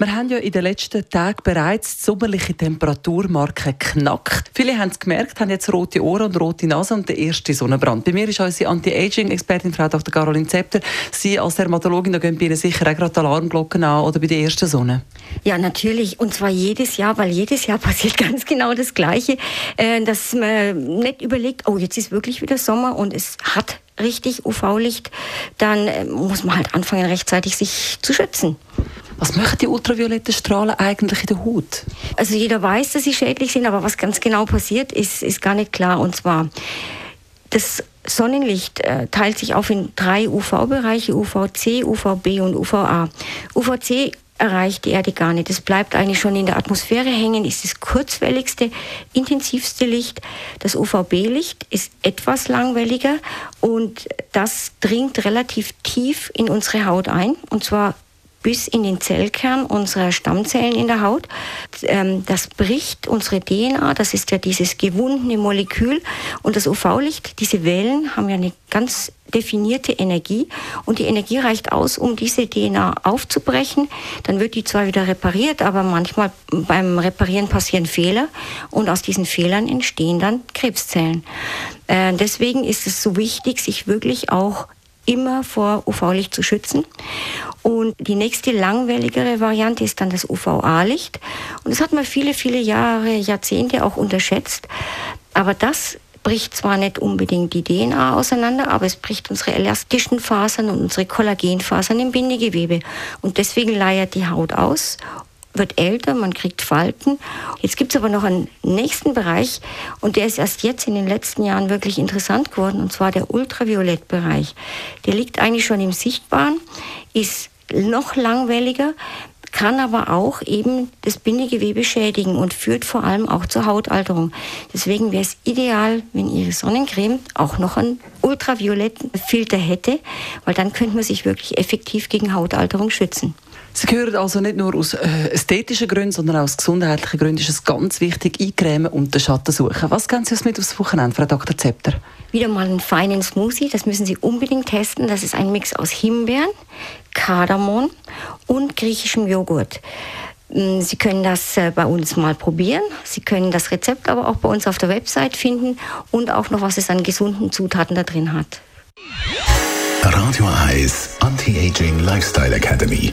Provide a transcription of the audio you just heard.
wir haben ja in den letzten Tagen bereits die sommerliche Temperaturmarke geknackt. Viele haben es gemerkt, haben jetzt rote Ohren und rote Nase und der erste Sonnenbrand. Bei mir ist unsere Anti-Aging-Expertin, Frau Dr. Caroline Zepter. Sie als Dermatologin, da gehen bei Ihnen sicher auch gerade Alarmglocken an oder bei der ersten Sonne? Ja, natürlich. Und zwar jedes Jahr, weil jedes Jahr passiert ganz genau das Gleiche, äh, dass man nicht überlegt, oh, jetzt ist wirklich wieder Sommer und es hat richtig UV-Licht, dann äh, muss man halt anfangen, rechtzeitig sich zu schützen. Was machen die ultravioletten Strahlen eigentlich in der Haut? Also jeder weiß, dass sie schädlich sind, aber was ganz genau passiert, ist, ist gar nicht klar. Und zwar, das Sonnenlicht äh, teilt sich auf in drei UV-Bereiche, UVC, UVB und UVA. UVC erreicht die Erde gar nicht. Es bleibt eigentlich schon in der Atmosphäre hängen, ist das kurzwelligste, intensivste Licht. Das UVB-Licht ist etwas langwelliger und das dringt relativ tief in unsere Haut ein und zwar bis in den Zellkern unserer Stammzellen in der Haut. Ähm, das bricht unsere DNA, das ist ja dieses gewundene Molekül. Und das UV-Licht, diese Wellen haben ja eine ganz definierte Energie und die Energie reicht aus, um diese DNA aufzubrechen. Dann wird die zwar wieder repariert, aber manchmal beim Reparieren passieren Fehler und aus diesen Fehlern entstehen dann Krebszellen. Äh, deswegen ist es so wichtig, sich wirklich auch immer vor UV-Licht zu schützen. Und die nächste langwelligere Variante ist dann das UVA-Licht. Und das hat man viele, viele Jahre, Jahrzehnte auch unterschätzt. Aber das bricht zwar nicht unbedingt die DNA auseinander, aber es bricht unsere elastischen Fasern und unsere Kollagenfasern im Bindegewebe. Und deswegen leiert die Haut aus wird älter, man kriegt Falten. Jetzt gibt es aber noch einen nächsten Bereich und der ist erst jetzt in den letzten Jahren wirklich interessant geworden und zwar der Ultraviolettbereich. Der liegt eigentlich schon im Sichtbaren, ist noch langwelliger, kann aber auch eben das Bindegewebe schädigen und führt vor allem auch zur Hautalterung. Deswegen wäre es ideal, wenn Ihre Sonnencreme auch noch einen ultravioletten Filter hätte, weil dann könnte man sich wirklich effektiv gegen Hautalterung schützen. Sie gehören also nicht nur aus äh, ästhetischen Gründen, sondern auch aus gesundheitlichen Gründen ist es ganz wichtig, eincremen und den Schatten suchen. Was geben Sie uns mit aufs Wochenende, Frau Dr. Zepter? Wieder mal einen feinen Smoothie, das müssen Sie unbedingt testen. Das ist ein Mix aus Himbeeren, Kardamom und griechischem Joghurt. Mm, Sie können das äh, bei uns mal probieren. Sie können das Rezept aber auch bei uns auf der Website finden und auch noch, was es an gesunden Zutaten da drin hat. Radio Eyes Anti-Aging Lifestyle Academy.